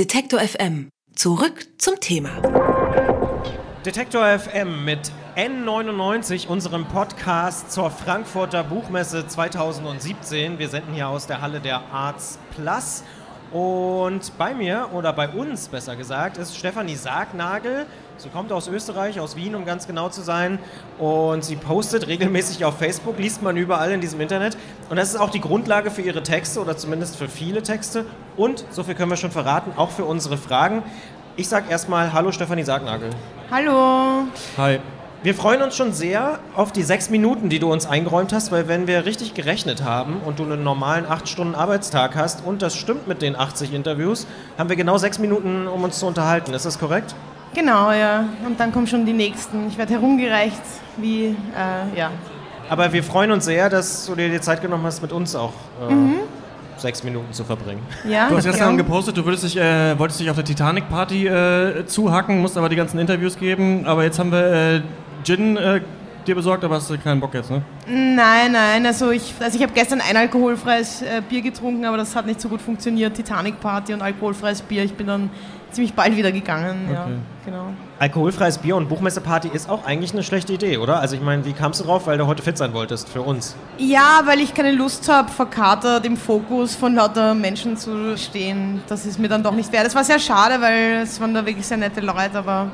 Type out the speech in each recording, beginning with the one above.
Detektor FM. Zurück zum Thema. Detektor FM mit N99, unserem Podcast zur Frankfurter Buchmesse 2017. Wir senden hier aus der Halle der Arts Plus. Und bei mir, oder bei uns besser gesagt, ist Stefanie Sargnagel. Sie kommt aus Österreich, aus Wien, um ganz genau zu sein. Und sie postet regelmäßig auf Facebook, liest man überall in diesem Internet. Und das ist auch die Grundlage für ihre Texte oder zumindest für viele Texte. Und, so viel können wir schon verraten, auch für unsere Fragen. Ich sage erstmal Hallo Stefanie Sargnagel. Hallo. Hi. Wir freuen uns schon sehr auf die sechs Minuten, die du uns eingeräumt hast, weil wenn wir richtig gerechnet haben und du einen normalen acht Stunden Arbeitstag hast und das stimmt mit den 80 Interviews, haben wir genau sechs Minuten, um uns zu unterhalten. Ist das korrekt? Genau, ja. Und dann kommen schon die nächsten. Ich werde herumgereicht, wie, äh, ja. Aber wir freuen uns sehr, dass du dir die Zeit genommen hast, mit uns auch äh, mhm. sechs Minuten zu verbringen. Ja, du hast gestern ja. gepostet, du würdest dich, äh, wolltest dich auf der Titanic-Party äh, zuhacken, musst aber die ganzen Interviews geben. Aber jetzt haben wir äh, Gin äh, dir besorgt, aber hast du keinen Bock jetzt, ne? Nein, nein. Also ich, also ich habe gestern ein alkoholfreies äh, Bier getrunken, aber das hat nicht so gut funktioniert. Titanic Party und alkoholfreies Bier. Ich bin dann ziemlich bald wieder gegangen. Okay. Ja, genau. Alkoholfreies Bier und Buchmesseparty ist auch eigentlich eine schlechte Idee, oder? Also ich meine, wie kamst du drauf, weil du heute fit sein wolltest für uns? Ja, weil ich keine Lust habe, verkatert im Fokus von lauter Menschen zu stehen. Das ist mir dann doch nicht wert. Das war sehr schade, weil es waren da wirklich sehr nette Leute, aber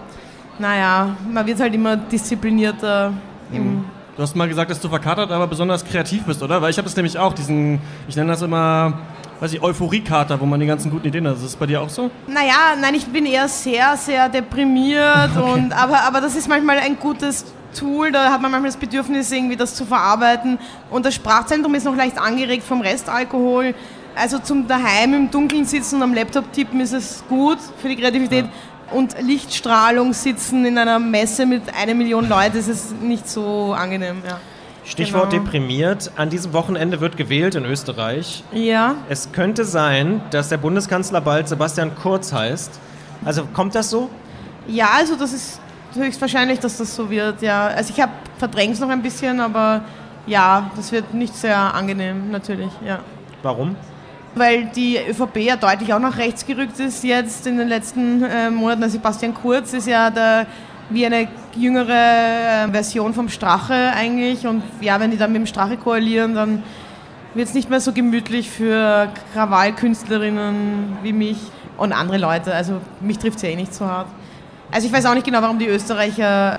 naja, man wird halt immer disziplinierter im. Du hast mal gesagt, dass du verkatert, aber besonders kreativ bist, oder? Weil ich habe das nämlich auch, diesen, ich nenne das immer, weiß ich, Euphoriekater, wo man die ganzen guten Ideen hat. Ist das bei dir auch so? Naja, nein, ich bin eher sehr, sehr deprimiert, okay. und, aber, aber das ist manchmal ein gutes Tool, da hat man manchmal das Bedürfnis, irgendwie das zu verarbeiten. Und das Sprachzentrum ist noch leicht angeregt vom Restalkohol. Also zum daheim im Dunkeln sitzen und am Laptop tippen ist es gut für die Kreativität. Ja und Lichtstrahlung sitzen in einer Messe mit einer Million Leuten, ist nicht so angenehm. Ja. Stichwort genau. deprimiert. An diesem Wochenende wird gewählt in Österreich. Ja. Es könnte sein, dass der Bundeskanzler bald Sebastian Kurz heißt. Also kommt das so? Ja, also das ist höchstwahrscheinlich, dass das so wird. Ja. Also ich habe verdrängt noch ein bisschen, aber ja, das wird nicht sehr angenehm natürlich. Ja. Warum? weil die ÖVP ja deutlich auch nach rechts gerückt ist jetzt in den letzten äh, Monaten. Also Sebastian Kurz ist ja der, wie eine jüngere äh, Version vom Strache eigentlich. Und ja, wenn die dann mit dem Strache koalieren, dann wird es nicht mehr so gemütlich für Krawallkünstlerinnen wie mich und andere Leute. Also mich trifft es ja eh nicht so hart. Also ich weiß auch nicht genau, warum die Österreicher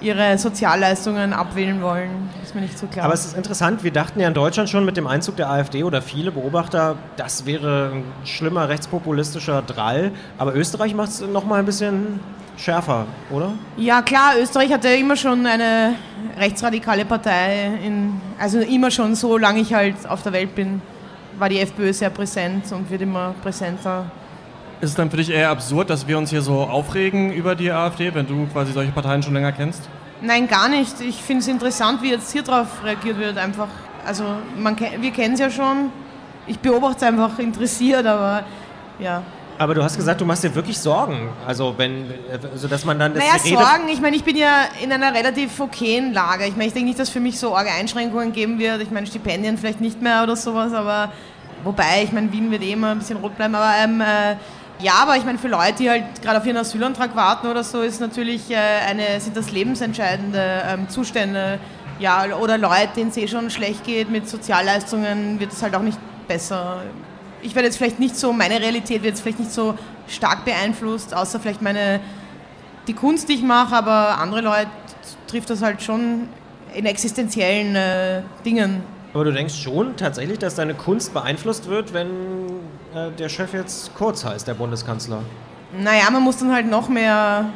ihre Sozialleistungen abwählen wollen. Ist mir nicht so klar. Aber es ist interessant, wir dachten ja in Deutschland schon mit dem Einzug der AfD oder viele Beobachter, das wäre ein schlimmer rechtspopulistischer Drall. Aber Österreich macht es nochmal ein bisschen schärfer, oder? Ja klar, Österreich hatte immer schon eine rechtsradikale Partei. In, also immer schon, solange ich halt auf der Welt bin, war die FPÖ sehr präsent und wird immer präsenter. Ist es dann für dich eher absurd, dass wir uns hier so aufregen über die AfD, wenn du quasi solche Parteien schon länger kennst? Nein, gar nicht. Ich finde es interessant, wie jetzt hier drauf reagiert wird. Einfach, also man, wir kennen es ja schon. Ich beobachte es einfach interessiert, aber ja. Aber du hast gesagt, du machst dir wirklich Sorgen. Also wenn, also dass man dann das Naja, Sorgen, ich meine, ich bin ja in einer relativ okayen Lage. Ich meine, ich denke nicht, dass für mich so arge Einschränkungen geben wird. Ich meine, Stipendien vielleicht nicht mehr oder sowas, aber wobei, ich meine, Wien wird eh immer ein bisschen rot bleiben, aber ähm, äh, ja, aber ich meine, für Leute, die halt gerade auf ihren Asylantrag warten oder so, ist natürlich äh, eine, sind das lebensentscheidende ähm, Zustände. Ja, oder Leute, denen es eh schon schlecht geht mit Sozialleistungen, wird es halt auch nicht besser. Ich werde jetzt vielleicht nicht so, meine Realität wird jetzt vielleicht nicht so stark beeinflusst, außer vielleicht meine, die Kunst, die ich mache, aber andere Leute trifft das halt schon in existenziellen äh, Dingen. Aber du denkst schon tatsächlich, dass deine Kunst beeinflusst wird, wenn äh, der Chef jetzt Kurz heißt, der Bundeskanzler? Naja, man muss dann halt noch mehr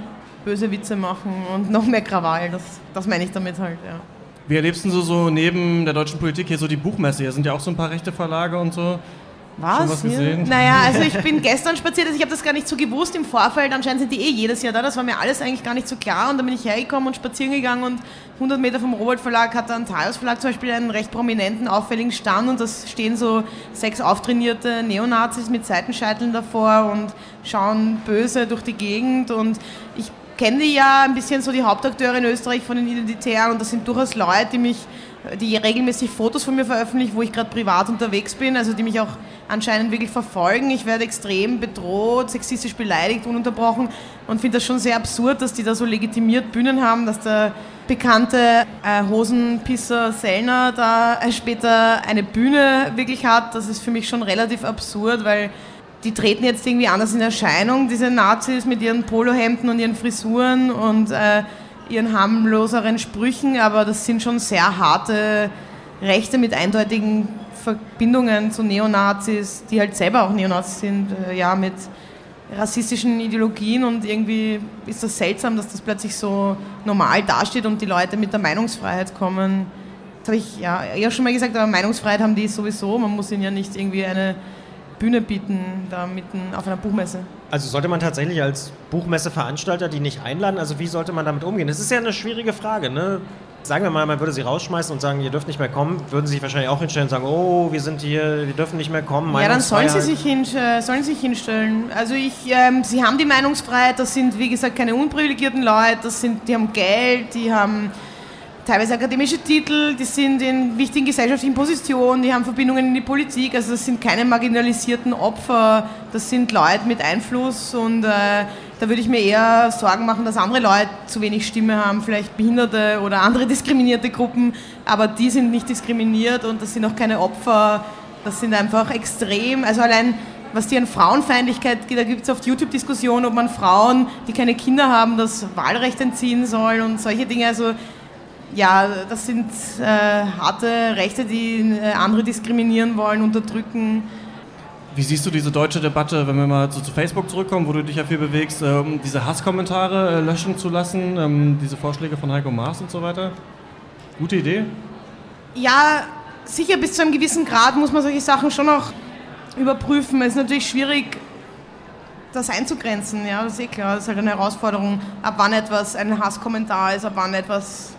böse Witze machen und noch mehr Krawall. Das, das meine ich damit halt, ja. Wie erlebst du so, so neben der deutschen Politik hier so die Buchmesse? Hier sind ja auch so ein paar rechte Verlage und so. Was? Was gesehen? Naja, also ich bin gestern spaziert, also ich habe das gar nicht so gewusst im Vorfeld. Anscheinend sind die eh jedes Jahr da, das war mir alles eigentlich gar nicht so klar. Und dann bin ich hergekommen und spazieren gegangen und 100 Meter vom Robert Verlag hat der Antaios Verlag zum Beispiel einen recht prominenten, auffälligen Stand und da stehen so sechs auftrainierte Neonazis mit Seitenscheiteln davor und schauen böse durch die Gegend und ich kenne ja ein bisschen so die Hauptakteure in Österreich von den Identitären und das sind durchaus Leute, die mich die regelmäßig Fotos von mir veröffentlicht, wo ich gerade privat unterwegs bin, also die mich auch anscheinend wirklich verfolgen. Ich werde extrem bedroht, sexistisch beleidigt, ununterbrochen und finde das schon sehr absurd, dass die da so legitimiert Bühnen haben, dass der bekannte äh, Hosenpisser Sellner da äh, später eine Bühne wirklich hat. Das ist für mich schon relativ absurd, weil die treten jetzt irgendwie anders in Erscheinung, diese Nazis mit ihren Polohemden und ihren Frisuren und äh, ihren harmloseren Sprüchen, aber das sind schon sehr harte Rechte mit eindeutigen Verbindungen zu Neonazis, die halt selber auch Neonazis sind, äh, ja, mit rassistischen Ideologien und irgendwie ist das seltsam, dass das plötzlich so normal dasteht und die Leute mit der Meinungsfreiheit kommen. Das habe ich ja eher schon mal gesagt, aber Meinungsfreiheit haben die sowieso, man muss ihnen ja nicht irgendwie eine Bühne bieten, da mitten auf einer Buchmesse. Also sollte man tatsächlich als Buchmesseveranstalter die nicht einladen? Also wie sollte man damit umgehen? Das ist ja eine schwierige Frage. Ne? Sagen wir mal, man würde sie rausschmeißen und sagen, ihr dürft nicht mehr kommen, würden sie sich wahrscheinlich auch hinstellen und sagen, oh, wir sind hier, wir dürfen nicht mehr kommen. Ja, dann sollen sie sich, äh, sollen sich hinstellen. Also ich, ähm, sie haben die Meinungsfreiheit, das sind wie gesagt keine unprivilegierten Leute, das sind, die haben Geld, die haben teilweise akademische Titel, die sind in wichtigen gesellschaftlichen Positionen, die haben Verbindungen in die Politik, also das sind keine marginalisierten Opfer, das sind Leute mit Einfluss und äh, da würde ich mir eher Sorgen machen, dass andere Leute zu wenig Stimme haben, vielleicht Behinderte oder andere diskriminierte Gruppen, aber die sind nicht diskriminiert und das sind auch keine Opfer, das sind einfach extrem, also allein was die an Frauenfeindlichkeit geht, da gibt es oft YouTube-Diskussionen, ob man Frauen, die keine Kinder haben, das Wahlrecht entziehen soll und solche Dinge. Also ja, das sind äh, harte Rechte, die äh, andere diskriminieren wollen, unterdrücken. Wie siehst du diese deutsche Debatte, wenn wir mal so zu Facebook zurückkommen, wo du dich ja viel bewegst, ähm, diese Hasskommentare äh, löschen zu lassen, ähm, diese Vorschläge von Heiko Maas und so weiter? Gute Idee? Ja, sicher bis zu einem gewissen Grad muss man solche Sachen schon auch überprüfen. Es ist natürlich schwierig, das einzugrenzen, ja, das ist eh klar. Das ist halt eine Herausforderung, ab wann etwas ein Hasskommentar ist, ab wann etwas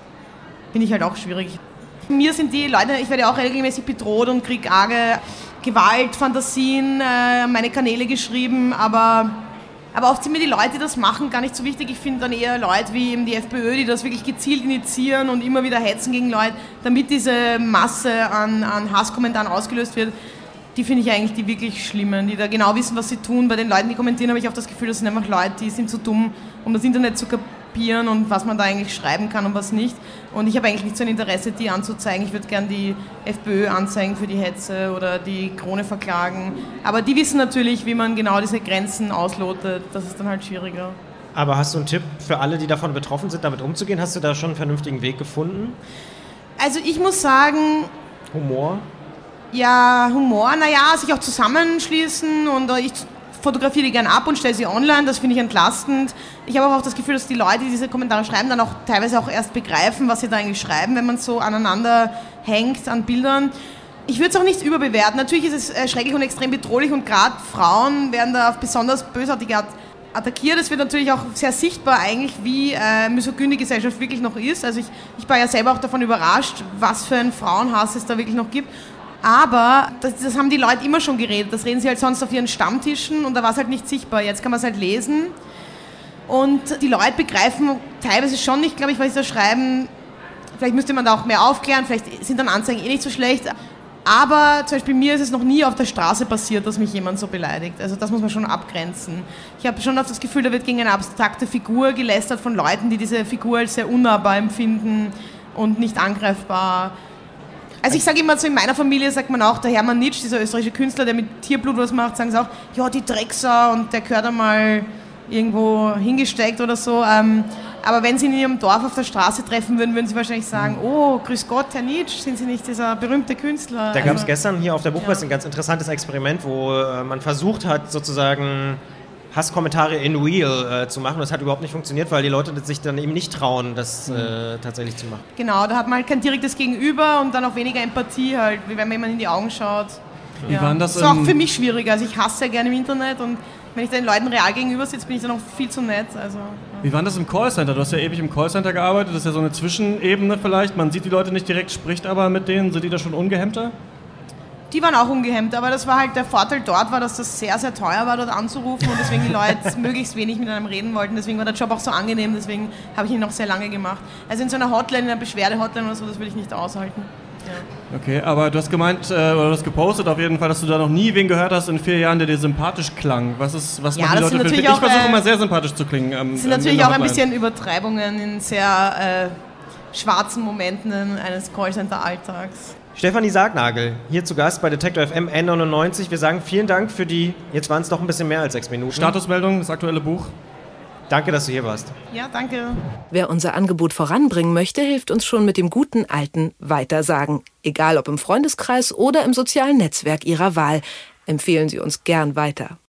finde ich halt auch schwierig. Mir sind die Leute, ich werde auch regelmäßig bedroht und kriege arge Gewaltfantasien äh, meine Kanäle geschrieben, aber, aber oft sind mir die Leute, die das machen, gar nicht so wichtig. Ich finde dann eher Leute wie eben die FPÖ, die das wirklich gezielt initiieren und immer wieder hetzen gegen Leute, damit diese Masse an, an Hasskommentaren ausgelöst wird. Die finde ich eigentlich die wirklich schlimmen, die da genau wissen, was sie tun. Bei den Leuten, die kommentieren, habe ich auch das Gefühl, das sind einfach Leute, die sind zu dumm, um das Internet zu kapieren und was man da eigentlich schreiben kann und was nicht. Und ich habe eigentlich nicht so ein Interesse, die anzuzeigen. Ich würde gerne die FPÖ anzeigen für die Hetze oder die Krone verklagen. Aber die wissen natürlich, wie man genau diese Grenzen auslotet. Das ist dann halt schwieriger. Aber hast du einen Tipp für alle, die davon betroffen sind, damit umzugehen? Hast du da schon einen vernünftigen Weg gefunden? Also ich muss sagen... Humor? Ja, Humor, naja, sich auch zusammenschließen und ich fotografiere die gerne ab und stelle sie online, das finde ich entlastend. Ich habe auch das Gefühl, dass die Leute, die diese Kommentare schreiben, dann auch teilweise auch erst begreifen, was sie da eigentlich schreiben, wenn man so aneinander hängt an Bildern. Ich würde es auch nicht überbewerten. Natürlich ist es äh, schrecklich und extrem bedrohlich und gerade Frauen werden da auf besonders bösartige Art attackiert. Es wird natürlich auch sehr sichtbar eigentlich, wie äh, die Gesellschaft wirklich noch ist. Also ich, ich war ja selber auch davon überrascht, was für einen Frauenhass es da wirklich noch gibt. Aber das, das, haben die Leute immer schon geredet. Das reden sie halt sonst auf ihren Stammtischen und da war es halt nicht sichtbar. Jetzt kann man es halt lesen. Und die Leute begreifen teilweise schon nicht, glaube ich, was sie da schreiben. Vielleicht müsste man da auch mehr aufklären, vielleicht sind dann Anzeigen eh nicht so schlecht. Aber zum Beispiel mir ist es noch nie auf der Straße passiert, dass mich jemand so beleidigt. Also das muss man schon abgrenzen. Ich habe schon oft das Gefühl, da wird gegen eine abstrakte Figur gelästert von Leuten, die diese Figur als sehr unnahbar empfinden und nicht angreifbar. Also ich sage immer so, in meiner Familie sagt man auch, der Hermann Nitsch, dieser österreichische Künstler, der mit Tierblut was macht, sagen sie auch, ja, die Drecksau und der gehört einmal irgendwo hingesteckt oder so. Ähm, aber wenn Sie in Ihrem Dorf auf der Straße treffen würden, würden Sie wahrscheinlich sagen, oh, grüß Gott, Herr Nitsch, sind Sie nicht dieser berühmte Künstler? Da gab es also, gestern hier auf der Buchmesse ja. ein ganz interessantes Experiment, wo äh, man versucht hat, sozusagen Hasskommentare in Real äh, zu machen. Das hat überhaupt nicht funktioniert, weil die Leute sich dann eben nicht trauen, das mhm. äh, tatsächlich zu machen. Genau, da hat man halt kein direktes Gegenüber und dann auch weniger Empathie halt, wie wenn man jemand in die Augen schaut. Wie ja. waren das? Das ist auch für mich schwieriger. Also ich hasse ja gerne im Internet und wenn ich den Leuten real gegenüber sitze, bin ich dann auch viel zu nett. Also, ja. Wie war das im Callcenter? Du hast ja ewig im Callcenter gearbeitet. Das ist ja so eine Zwischenebene vielleicht. Man sieht die Leute nicht direkt, spricht aber mit denen. Sind die da schon ungehemmter? Die waren auch ungehemmt, aber das war halt der Vorteil dort, war, dass das sehr, sehr teuer war, dort anzurufen und deswegen die Leute möglichst wenig mit einem reden wollten. Deswegen war der Job auch so angenehm, deswegen habe ich ihn noch sehr lange gemacht. Also in so einer Hotline, in einer Beschwerde-Hotline oder so, das würde ich nicht aushalten. Ja. Okay, aber du hast gemeint, äh, oder du hast gepostet auf jeden Fall, dass du da noch nie wen gehört hast in vier Jahren, der dir sympathisch klang. Was ist, was ja, machen die Leute für Ich versuche äh, immer sehr sympathisch zu klingen. Ähm, das sind natürlich auch ein bisschen Übertreibungen in sehr äh, schwarzen Momenten eines Callcenter-Alltags. Stefanie Sargnagel, hier zu Gast bei Detektor FM N99. Wir sagen vielen Dank für die, jetzt waren es doch ein bisschen mehr als sechs Minuten. Statusmeldung, das aktuelle Buch. Danke, dass du hier warst. Ja, danke. Wer unser Angebot voranbringen möchte, hilft uns schon mit dem guten alten Weitersagen. Egal ob im Freundeskreis oder im sozialen Netzwerk Ihrer Wahl. Empfehlen Sie uns gern weiter.